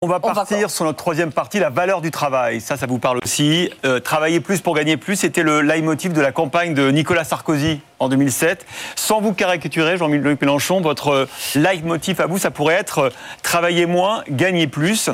On va partir sur notre troisième partie, la valeur du travail. Ça, ça vous parle aussi. Euh, travailler plus pour gagner plus, c'était le leitmotiv de la campagne de Nicolas Sarkozy en 2007. Sans vous caricaturer, Jean-Luc Mélenchon, votre leitmotiv à vous, ça pourrait être euh, travailler moins, gagner plus.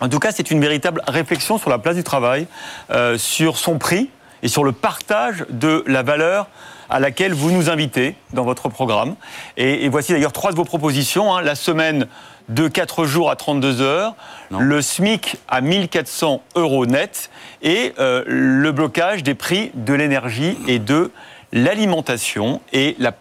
En tout cas, c'est une véritable réflexion sur la place du travail, euh, sur son prix et sur le partage de la valeur à laquelle vous nous invitez dans votre programme. Et, voici d'ailleurs trois de vos propositions. Hein. La semaine de 4 jours à 32 heures, le SMIC à 1400 euros net et euh, le blocage des prix de l'énergie et de l'alimentation. Et la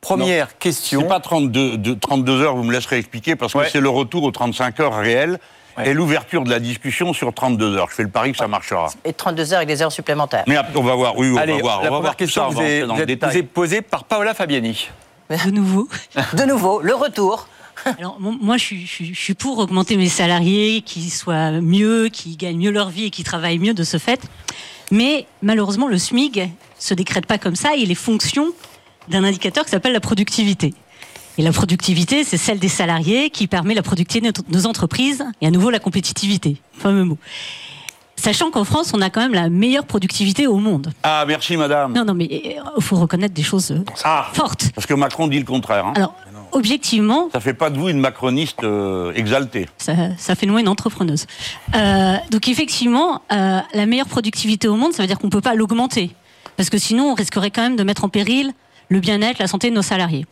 première question... C'est pas 32, de, 32 heures, vous me laisserez expliquer, parce que c'est le retour aux 35 heures réelles. Et l'ouverture de la discussion sur 32 heures. Je fais le pari que ça marchera. Et 32 heures avec des heures supplémentaires. Mais on va voir, oui, on va voir. La on va voir question vous, est, vous, êtes, posée par Paola Fabiani. De nouveau. de nouveau, le retour. Alors, moi, je suis, pour augmenter mes salariés, qui soient mieux, qui gagnent mieux leur vie et qui travaillent mieux de ce fait. Mais malheureusement, le SMIG se décrète pas comme ça. Il est fonction d'un indicateur qui s'appelle la productivité. Et la productivité, c'est celle des salariés qui permet la productivité de nos entreprises et à nouveau la compétitivité. Fameux mot. Sachant qu'en France, on a quand même la meilleure productivité au monde. Ah, merci madame. Non, non, mais il euh, faut reconnaître des choses euh, ah, fortes. Parce que Macron dit le contraire. Hein. Alors, objectivement. Ça fait pas de vous une macroniste euh, exaltée. Ça, fait de moi une entrepreneuse. Euh, donc effectivement, euh, la meilleure productivité au monde, ça veut dire qu'on peut pas l'augmenter, parce que sinon on risquerait quand même de mettre en péril le bien-être, la santé de nos salariés.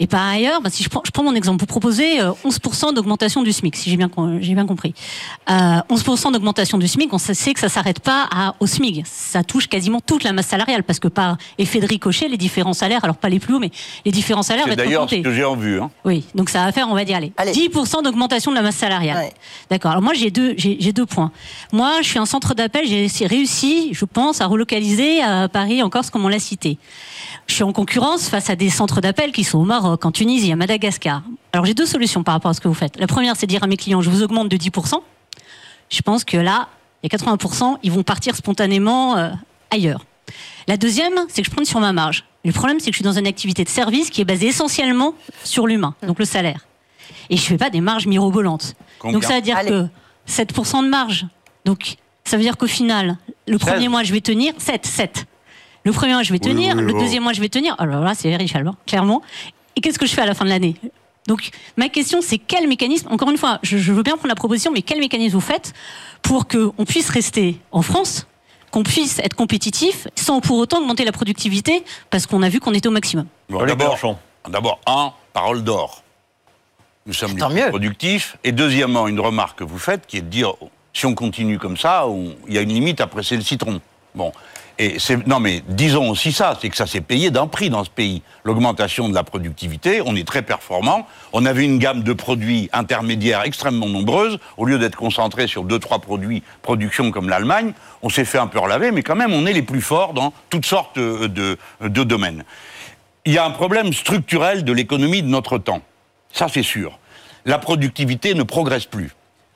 Et par ailleurs, bah, si je prends, je prends, mon exemple, vous proposez 11% euh, d'augmentation du SMIC, si j'ai bien, j'ai bien compris. Euh, 11% d'augmentation du SMIC, on sait que ça s'arrête pas à, au SMIC. Ça touche quasiment toute la masse salariale, parce que par effet de ricochet, les différents salaires, alors pas les plus hauts, mais les différents salaires vont être d'ailleurs ce que j'ai en vue. Hein. Oui, donc ça va faire, on va dire, allez, 10% d'augmentation de la masse salariale. D'accord. Alors moi, j'ai deux, j'ai, deux points. Moi, je suis un centre d'appel, j'ai réussi, je pense, à relocaliser à Paris, encore ce qu'on l'a cité. Je suis en concurrence face à des centres d'appel qui sont au Maroc, en Tunisie, à Madagascar. Alors j'ai deux solutions par rapport à ce que vous faites. La première, c'est de dire à mes clients, je vous augmente de 10%. Je pense que là, il y a 80%, ils vont partir spontanément euh, ailleurs. La deuxième, c'est que je prends sur ma marge. Le problème, c'est que je suis dans une activité de service qui est basée essentiellement sur l'humain, donc le salaire. Et je ne fais pas des marges mirobolantes. donc ça veut dire que 7% de marge. Donc ça veut dire qu'au final, le premier mois, je vais tenir 7, 7. Le premier mois, je vais tenir. le deuxième mois, je vais tenir. Alors là, c'est riche, alors, clairement. Et qu'est-ce que je fais à la fin de l'année? Donc, ma question, c'est quel mécanisme, encore une fois, je, veux bien prendre la proposition, mais quel mécanisme vous faites pour qu'on puisse rester en France, qu'on puisse être compétitif, sans pour autant augmenter la productivité, parce qu'on a vu qu'on était au maximum? D'abord, d'abord, un, parole d'or. Nous sommes productifs. Et deuxièmement, une remarque que vous faites, qui est de dire, si on continue comme ça, il y a une limite à presser le citron. Bon. Et non, mais disons aussi ça, c'est que ça s'est payé d'un prix dans ce pays. L'augmentation de la productivité, on est très performant. On avait une gamme de produits intermédiaires extrêmement nombreuse. Au lieu d'être concentré sur deux, trois produits production comme l'Allemagne, on s'est fait un peu relaver, mais quand même, on est les plus forts dans toutes sortes de, de domaines. Il y a un problème structurel de l'économie de notre temps. Ça, c'est sûr. La productivité ne progresse plus.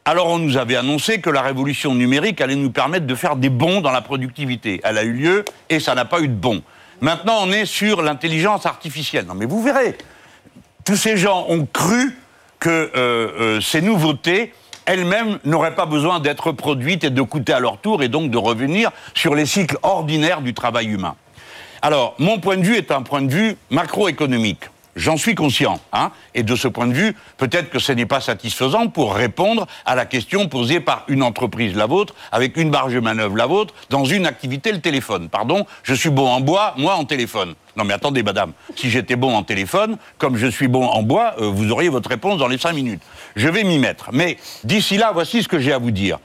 Alors on nous avait annoncé que la révolution numérique allait nous permettre de faire des bons dans la productivité. Elle a eu lieu et ça n'a pas eu de bons. Maintenant on est sur l'intelligence artificielle. Non mais vous verrez, tous ces gens ont cru que euh, euh, ces nouveautés elles-mêmes n'auraient pas besoin d'être produites et de coûter à leur tour et donc de revenir sur les cycles ordinaires du travail humain. Alors, mon point de vue est un point de vue macroéconomique. J'en suis conscient. Hein, et de ce point de vue, peut-être que ce n'est pas satisfaisant pour répondre à la question posée par une entreprise, la vôtre, avec une barge de manœuvre, la vôtre, dans une activité, le téléphone. Pardon, je suis bon en bois, moi en téléphone. Non mais attendez, madame, si j'étais bon en téléphone, comme je suis bon en bois, euh, vous auriez votre réponse dans les cinq minutes. Je vais m'y mettre. Mais d'ici là, voici ce que j'ai à vous dire.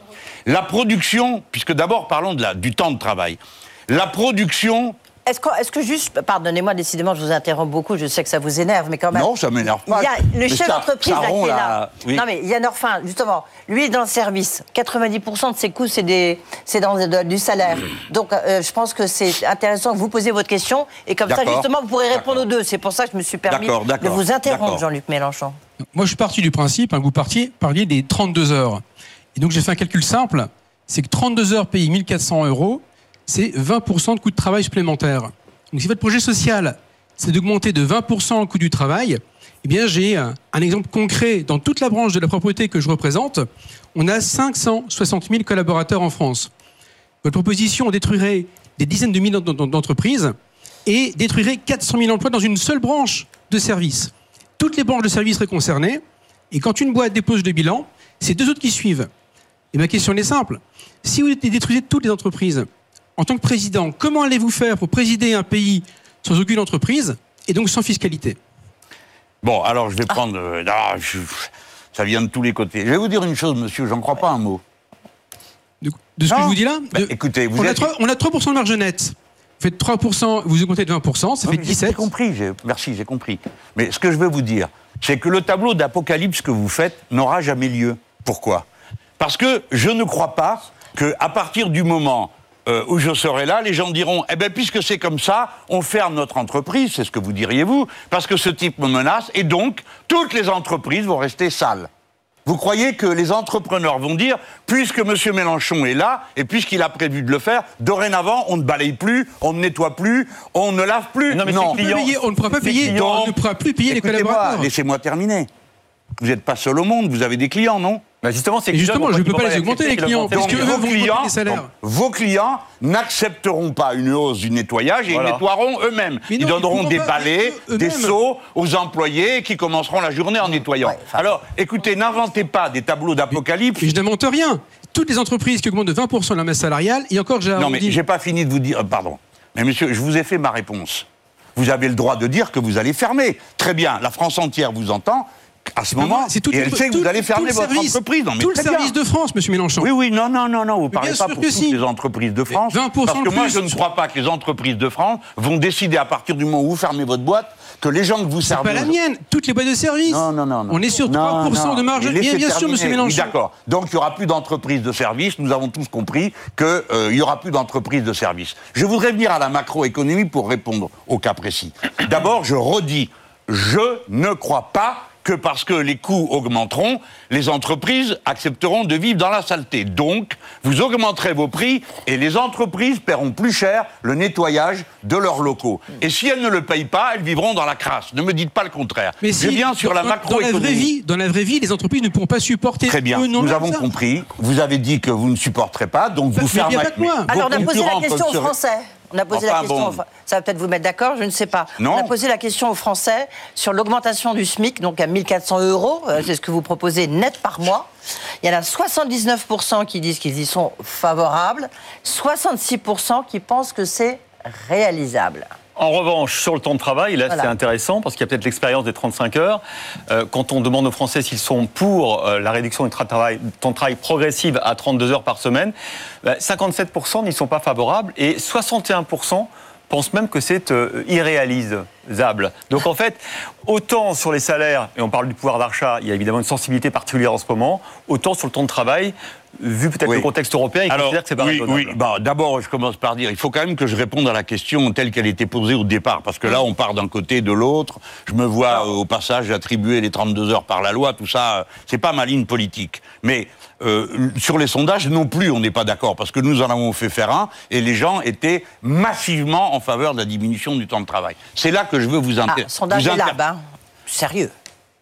La production, puisque d'abord parlons de du temps de travail. La production est-ce que, juste, pardonnez-moi, décidément, je vous interromps beaucoup, je sais que ça vous énerve, mais quand même. Non, ça m'énerve pas. Il y a le chef d'entreprise là, qui est là. Non, mais Yann Orfin, justement, lui est dans le service. 90% de ses coûts, c'est dans du salaire. Donc, euh, je pense que c'est intéressant que vous posiez votre question, et comme ça, justement, vous pourrez répondre aux deux. C'est pour ça que je me suis permis de vous interrompre, Jean-Luc Mélenchon. Moi, je suis parti du principe, hein, que vous partiez, parliez des 32 heures. Et donc, j'ai fait un calcul simple, c'est que 32 heures payent 1400 euros, c'est 20% de coût de travail supplémentaire. Donc si votre projet social, c'est d'augmenter de 20% le coût du travail, Eh bien, j'ai un, exemple concret dans toute la branche de la propriété que je représente. On a 560 000 collaborateurs en France. Votre proposition détruirait des dizaines de milliers d'entreprises et détruirait 400 000 emplois dans une seule branche de services. Toutes les branches de services seraient concernées. Et quand une boîte dépose le bilan, c'est deux autres qui suivent. Et ma question est simple. Si vous détruisez toutes les entreprises, en tant que président, comment allez-vous faire pour présider un pays sans aucune entreprise et donc sans fiscalité? Bon, alors je vais prendre. Euh, ça vient de tous les côtés. Je vais vous dire une chose, monsieur, j'en crois pas un mot. De, ce que je vous dis là bah, Écoutez, vous on, êtes... a 3, on a 3% de marge nette. Vous faites 3%, vous augmentez de 20%, ça fait 17%. J'ai compris, merci, j'ai compris. Mais ce que je veux vous dire, c'est que le tableau d'apocalypse que vous faites n'aura jamais lieu. Pourquoi? Parce que je ne crois pas qu'à partir du moment euh, où je serai là, les gens diront Eh bien, puisque c'est comme ça, on ferme notre entreprise, c'est ce que vous diriez vous, parce que ce type me menace, et donc toutes les entreprises vont rester sales. Vous croyez que les entrepreneurs vont dire, puisque M. Mélenchon est là, et puisqu'il a prévu de le faire, dorénavant, on ne balaye plus, on ne nettoie plus, on ne lave plus Non, mais on ne pourra pas payer, on ne pourra plus payer les collaborateurs. Laissez-moi terminer. Vous n'êtes pas seul au monde, vous avez des clients, non bah justement, c'est justement, je ne peux pas les augmenter les clients parce que vos clients, les salaires. vos clients n'accepteront pas une hausse du nettoyage et ils nettoieront eux-mêmes. Ils donneront des balais, des seaux aux employés qui commenceront la journée en nettoyant. Alors, écoutez, n'inventez pas des tableaux d'apocalypse. Je n'invente rien. Toutes les entreprises qui augmentent de 20% la masse salariale, et encore, j'ai Non, mais j'ai pas fini de vous dire. Euh, pardon. Mais monsieur, je vous ai fait ma réponse. Vous avez le droit de dire que vous allez fermer. Très bien, la France entière vous entend à ce moment, c'est tout, et elle sait que vous allez fermer votre entreprise. Non, mais tout le service de France, Monsieur Mélenchon. Oui, oui, non, non, non, non, vous ne parlez pas pour toutes les entreprises de France. 20% parce que moi, je ne crois pas que les entreprises de France vont décider à partir du moment où vous fermez votre boîte que les gens que vous servez. C'est pas la mienne. Toutes les boîtes de service. Non, non, non. On est sur 3% de marge. Bien, bien sûr, Monsieur Mélenchon. D'accord. Donc il n'y aura plus d'entreprises de service. Nous avons tous compris qu'il euh, n'y aura plus d'entreprises de service. Je voudrais venir à la macroéconomie pour répondre au cas précis. D'abord, je redis, je ne crois pas que parce que les coûts augmenteront, les entreprises accepteront de vivre dans la saleté. Donc, vous augmenterez vos prix et les entreprises paieront plus cher le nettoyage de leurs locaux. Et si elles ne le payent pas, elles vivront dans la crasse. Ne me dites pas le contraire. Mais Je viens sur la macroéconomie. Dans la vraie vie, dans la vraie vie, les entreprises ne pourront pas supporter. Très bien. nous avons compris. Vous avez dit que vous ne supporterez pas, donc vous fermez. Alors, on a posé la question aux Français. On a posé la question, ça va peut-être vous mettre d'accord, je ne sais pas. On a posé la question aux Français sur l'augmentation du SMIC, donc à 1400 euros, euh, c'est ce que vous proposez net par mois. Il y en a 79% qui disent qu'ils y sont favorables, 66% qui pensent que c'est réalisable. En revanche, sur le temps de travail, là c'est intéressant parce qu'il y a peut-être l'expérience des 35 heures. Euh, quand on demande aux Français s'ils sont pour euh, la réduction du temps de travail progressive à 32 heures par semaine, 57% bah, n'y sont pas favorables et 61% pensent même que c'est euh, irréalisable. Donc en fait, autant sur les salaires, et on parle du pouvoir d'achat, il y a évidemment une sensibilité particulière en ce moment, autant sur le temps de travail, vu peut-être le contexte européen, il considère que c'est pas oui, Oui, bah, d'abord, je commence par dire, il faut quand même que je réponde à la question telle qu'elle était posée au départ, parce que là, on part d'un côté, de l'autre. Je me vois euh, au passage attribuer les 32 heures par la loi, tout ça, euh, c'est pas ma ligne politique. Mais euh, sur les sondages non plus, on n'est pas d'accord, parce que nous en avons fait faire un, et les gens étaient massivement en faveur de la diminution du temps de travail. C'est là que je veux vous intéresser. Ah, sondage est là, hein. sérieux.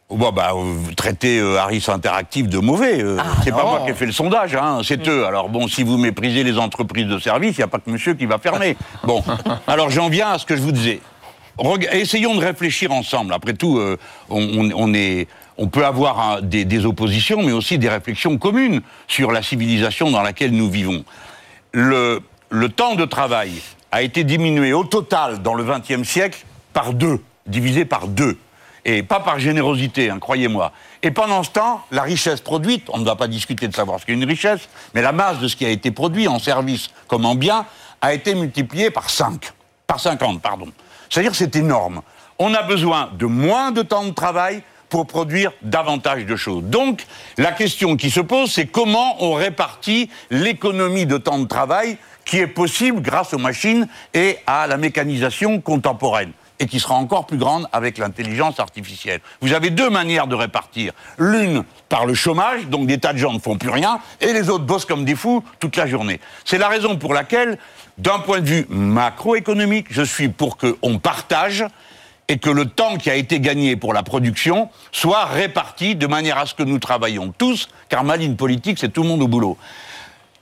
Bon, bah, vous traitez euh, Harris Interactive de mauvais. Euh, ah, c'est pas moi qui ai fait le sondage, hein, c'est eux. Alors bon, si vous méprisez les entreprises de service, il n'y a pas que monsieur qui va fermer. Bon, alors j'en viens à ce que je vous disais. essayons de réfléchir ensemble. Après tout, euh, on, est, on peut avoir des, des, oppositions, mais aussi des réflexions communes sur la civilisation dans laquelle nous vivons. Le, le temps de travail a été diminué au total dans le XXe siècle par deux, divisé par deux et pas par générosité, hein, croyez-moi. Et pendant ce temps, la richesse produite, on ne va pas discuter de savoir ce qu'est une richesse, mais la masse de ce qui a été produit en service comme en bien a été multipliée par 5, par 50, pardon. C'est-à-dire c'est énorme. On a besoin de moins de temps de travail pour produire davantage de choses. Donc, la question qui se pose, c'est comment on répartit l'économie de temps de travail qui est possible grâce aux machines et à la mécanisation contemporaine et qui sera encore plus grande avec l'intelligence artificielle. Vous avez deux manières de répartir. L'une par le chômage, donc des tas de gens ne font plus rien, et les autres bossent comme des fous toute la journée. C'est la raison pour laquelle, d'un point de vue macroéconomique, je suis pour qu'on partage et que le temps qui a été gagné pour la production soit réparti de manière à ce que nous travaillions tous, car ma ligne politique, c'est tout le monde au boulot.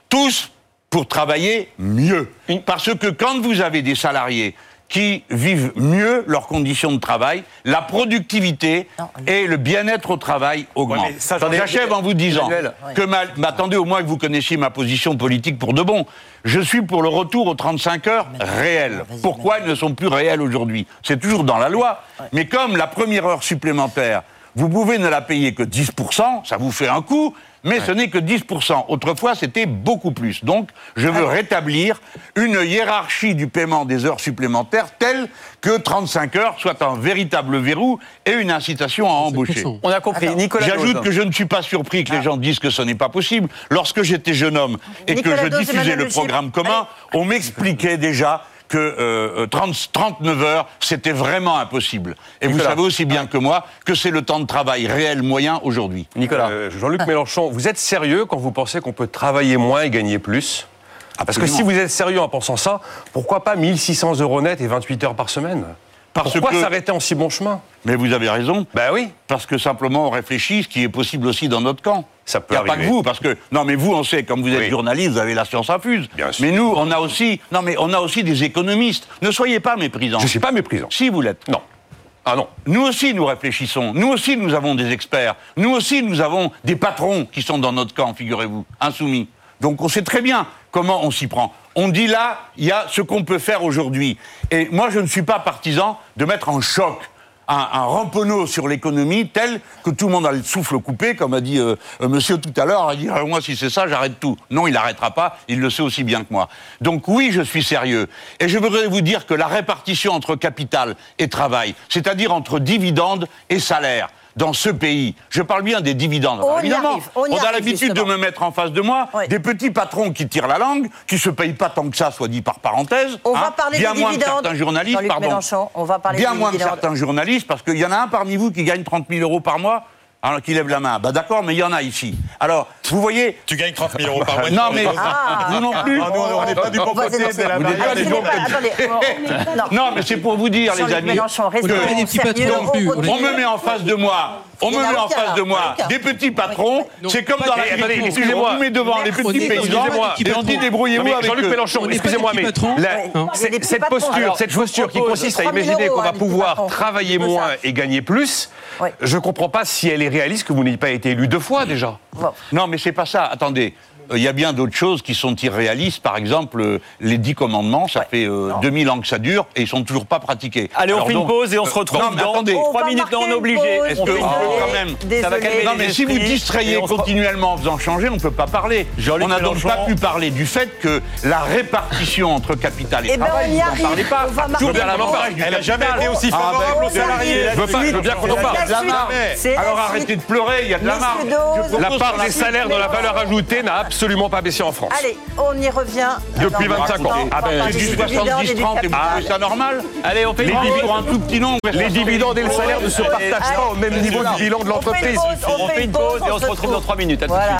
Tous pour travailler mieux. Parce que quand vous avez des salariés qui vivent mieux leurs conditions de travail, la productivité et le bien-être au travail augmentent. J'achève en vous disant que, ma, attendez au moins que vous connaissiez ma position politique pour de bon. Je suis pour le retour aux 35 heures réelles. Pourquoi elles ne sont plus réelles aujourd'hui? C'est toujours dans la loi. Mais comme la première heure supplémentaire, vous pouvez ne la payer que 10%, ça vous fait un coût, mais ce n'est que 10%. Autrefois, c'était beaucoup plus. Donc, je veux rétablir une hiérarchie du paiement des heures supplémentaires telle que 35 heures soit un véritable verrou et une incitation à embaucher. On a compris. Nicolas J'ajoute que je ne suis pas surpris que les ah. gens disent que ce n'est pas possible. Lorsque j'étais jeune homme et que je diffusais le programme commun, on m'expliquait déjà que 30, 39 heures, c'était vraiment impossible. Et vous savez aussi bien que moi que c'est le temps de travail réel moyen aujourd'hui. Nicolas. Euh, Jean-Luc Mélenchon, vous êtes sérieux quand vous pensez qu'on peut travailler moins et gagner plus? Parce que si vous êtes sérieux en pensant ça, pourquoi pas 1600 euros net et 28 heures par semaine? Pourquoi s'arrêter en si bon chemin? Mais vous avez raison. Ben oui. Parce que simplement on réfléchit, ce qui est possible aussi dans notre camp. Ça peut Il n'y a pas que vous, parce que non, mais vous, on sait, comme vous êtes journaliste, vous avez la science infuse. Bien sûr. Mais nous, on a aussi, non, mais on a aussi des économistes. Ne soyez pas méprisants. Je ne suis pas méprisant. Si vous l'êtes. Non. Ah non. Nous aussi, nous réfléchissons. Nous aussi, nous avons des experts. Nous aussi, nous avons des patrons qui sont dans notre camp, figurez-vous, insoumis. Donc on sait très bien comment on s'y prend. On dit là, il y a ce qu'on peut faire aujourd'hui. Et moi, je ne suis pas partisan de mettre en choc un, ramponneau sur l'économie tel que tout le monde a le souffle coupé, comme a dit euh, euh, monsieur tout à l'heure. Il dit ah, Moi, si c'est ça, j'arrête tout. Non, il n'arrêtera pas. Il le sait aussi bien que moi. Donc, oui, je suis sérieux. Et je voudrais vous dire que la répartition entre capital et travail, c'est-à-dire entre dividendes et salaires, dans ce pays. Je parle bien des dividendes. On évidemment, on, a l'habitude de me mettre en face de moi des petits patrons qui tirent la langue, qui se payent pas tant que ça, soit dit par parenthèse. On va hein. parler bien des moins dividendes. certains journalistes, pardon. On va parler bien moins de certains journalistes, parce qu'il y en a un parmi vous qui gagne 30 000 euros par mois alors qui lève la main. Bah d'accord, mais il y en a ici. Alors, vous voyez. Tu gagnes 30 000 euros par mois. non, mais ah. vous non plus. Ah, on n'est pas du bon côté de la barrière des Non, mais c'est pour vous dire, les amis. On me met en face de moi on me met en face de moi. Des petits patrons, c'est comme dans l'agriculture, on met devant les petits paysans et on dit débrouillez-vous avec Jean-Luc Mélenchon, excusez-moi, mais cette posture, cette posture qui consiste à imaginer qu'on va pouvoir travailler moins et gagner plus, je ne comprends pas si elle est réaliste que vous n'ayez pas été élu deux fois déjà. Non, mais c'est pas ça. Attendez, il y a bien d'autres choses qui sont irréalistes. Par exemple, euh, les dix commandements, ça fait 2000 euh, ans que ça dure et ils sont toujours pas pratiqués. Allez, on fait une pause et on se euh, retrouve dans attendez. 3 minutes. Non, on est obligé. Est-ce que quand même ça va calmer Non, mais si vous distrayez continuellement en faisant changer, on ne peut pas parler. On n'a donc pas pu parler du fait que la répartition entre capital et eh ben, travail, vous n'en parlez pas. Elle n'a jamais été aussi ah, favorable ben, aux salariés. Je veux bien qu'on en parle. Alors arrêtez de pleurer, il y a de la marge. La part des salaires dans la valeur ajoutée n'a absolument absolument pas baissé en France. Allez, on y revient. Depuis 25 ans. Ah ben, c'est du 70-30 et vous trouvez ça normal Allez, on fait les dividendes un tout petit nombre. Les dividendes et le salaire ne se partagent pas au même niveau du bilan de l'entreprise. On fait une pause et on se retrouve dans 3 minutes.